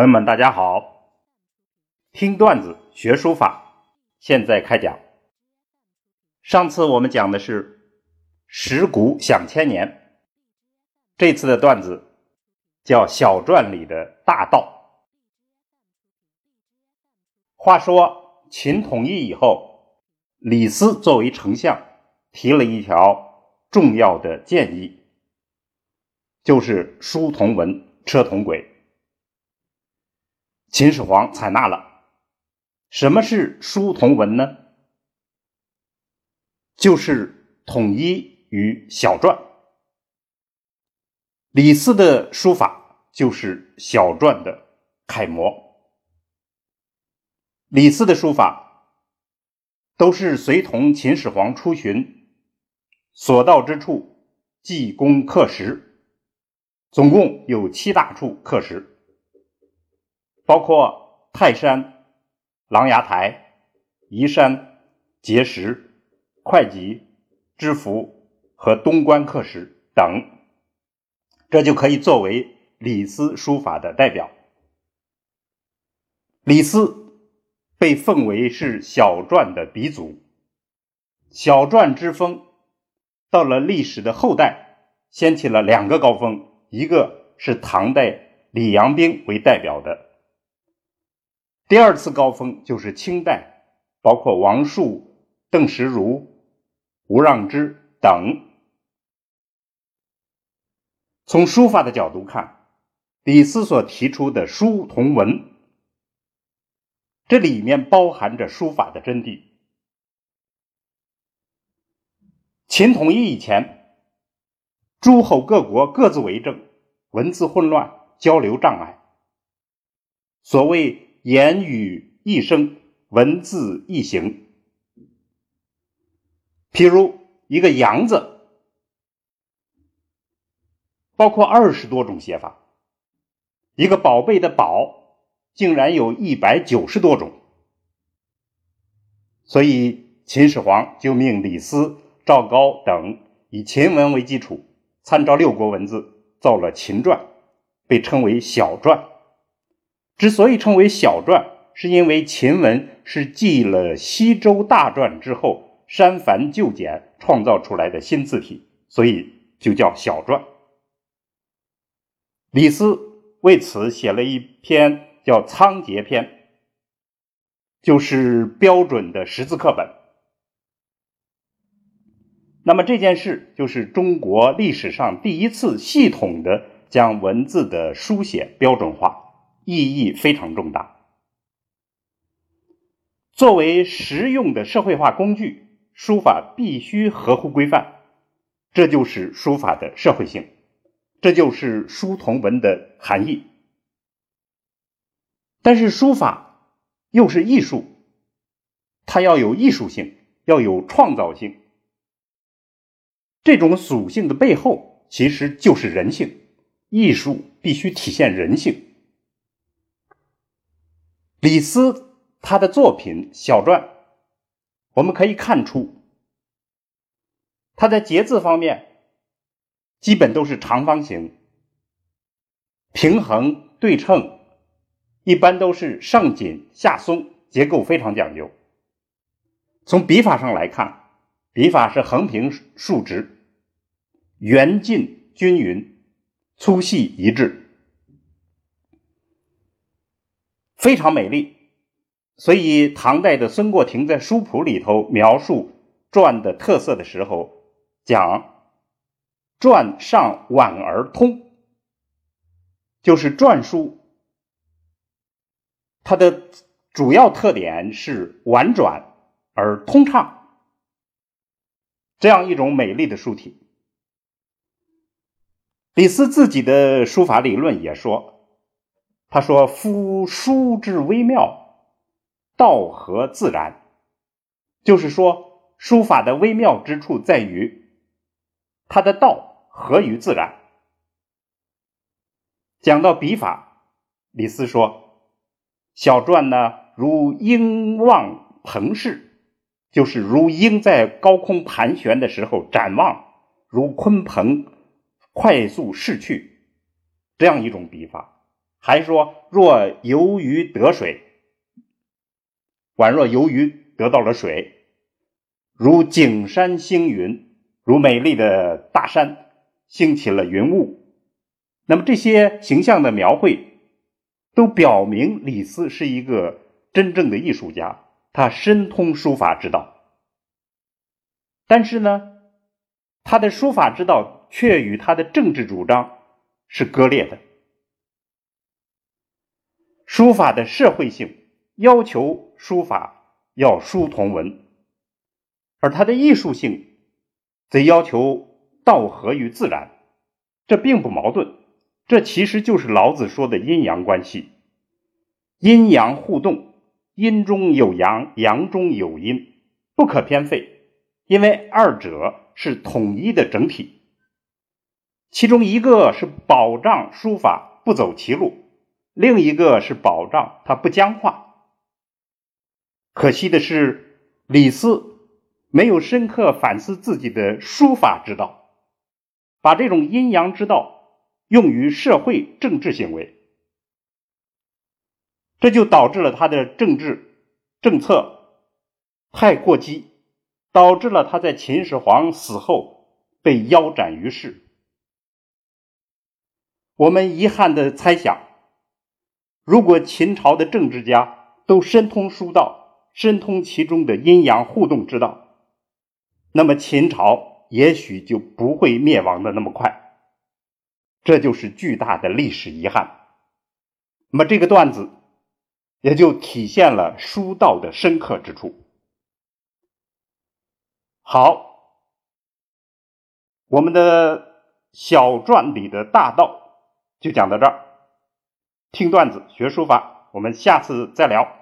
朋友们，大家好！听段子学书法，现在开讲。上次我们讲的是“石鼓响千年”，这次的段子叫“小篆里的大道”。话说秦统一以后，李斯作为丞相，提了一条重要的建议，就是书同文，车同轨。秦始皇采纳了。什么是书同文呢？就是统一与小篆。李斯的书法就是小篆的楷模。李斯的书法都是随同秦始皇出巡，所到之处记功刻石，总共有七大处刻石。包括泰山、琅琊台、宜山、碣石、会稽、知府和东关刻石等，这就可以作为李斯书法的代表。李斯被奉为是小篆的鼻祖，小篆之风到了历史的后代，掀起了两个高峰，一个是唐代李阳冰为代表的。第二次高峰就是清代，包括王树、邓石如、吴让之等。从书法的角度看，李斯所提出的“书同文”，这里面包含着书法的真谛。秦统一以前，诸侯各国各自为政，文字混乱，交流障碍。所谓。言语一生，文字一行。譬如一个“阳”字，包括二十多种写法；一个宝贝的“宝”，竟然有一百九十多种。所以秦始皇就命李斯、赵高等以秦文为基础，参照六国文字造了秦篆，被称为小篆。之所以称为小篆，是因为秦文是继了西周大篆之后删繁就简创造出来的新字体，所以就叫小篆。李斯为此写了一篇叫《仓颉篇》，就是标准的识字课本。那么这件事就是中国历史上第一次系统的将文字的书写标准化。意义非常重大。作为实用的社会化工具，书法必须合乎规范，这就是书法的社会性，这就是书同文的含义。但是书法又是艺术，它要有艺术性，要有创造性。这种属性的背后，其实就是人性。艺术必须体现人性。李斯他的作品小篆，我们可以看出，他在节字方面基本都是长方形，平衡对称，一般都是上紧下松，结构非常讲究。从笔法上来看，笔法是横平竖直，圆劲均匀，粗细一致。非常美丽，所以唐代的孙过庭在书谱里头描述篆的特色的时候，讲篆上婉而通，就是篆书它的主要特点是婉转而通畅，这样一种美丽的书体。李斯自己的书法理论也说。他说：“夫书之微妙，道合自然。”就是说，书法的微妙之处在于它的道合于自然。讲到笔法，李斯说：“小篆呢，如鹰望鹏视，就是如鹰在高空盘旋的时候展望，如鲲鹏快速逝去，这样一种笔法。”还说若游鱼得水，宛若游鱼得到了水，如景山星云，如美丽的大山兴起了云雾。那么这些形象的描绘，都表明李斯是一个真正的艺术家，他深通书法之道。但是呢，他的书法之道却与他的政治主张是割裂的。书法的社会性要求书法要书同文，而它的艺术性则要求道合于自然，这并不矛盾。这其实就是老子说的阴阳关系，阴阳互动，阴中有阳，阳中有阴，不可偏废。因为二者是统一的整体，其中一个是保障书法不走歧路，另一个是保障它不僵化。可惜的是，李斯没有深刻反思自己的书法之道，把这种阴阳之道用于社会政治行为，这就导致了他的政治政策太过激。导致了他在秦始皇死后被腰斩于市。我们遗憾的猜想，如果秦朝的政治家都深通书道，深通其中的阴阳互动之道，那么秦朝也许就不会灭亡的那么快。这就是巨大的历史遗憾。那么这个段子也就体现了书道的深刻之处。好，我们的小传里的大道就讲到这儿。听段子学书法，我们下次再聊。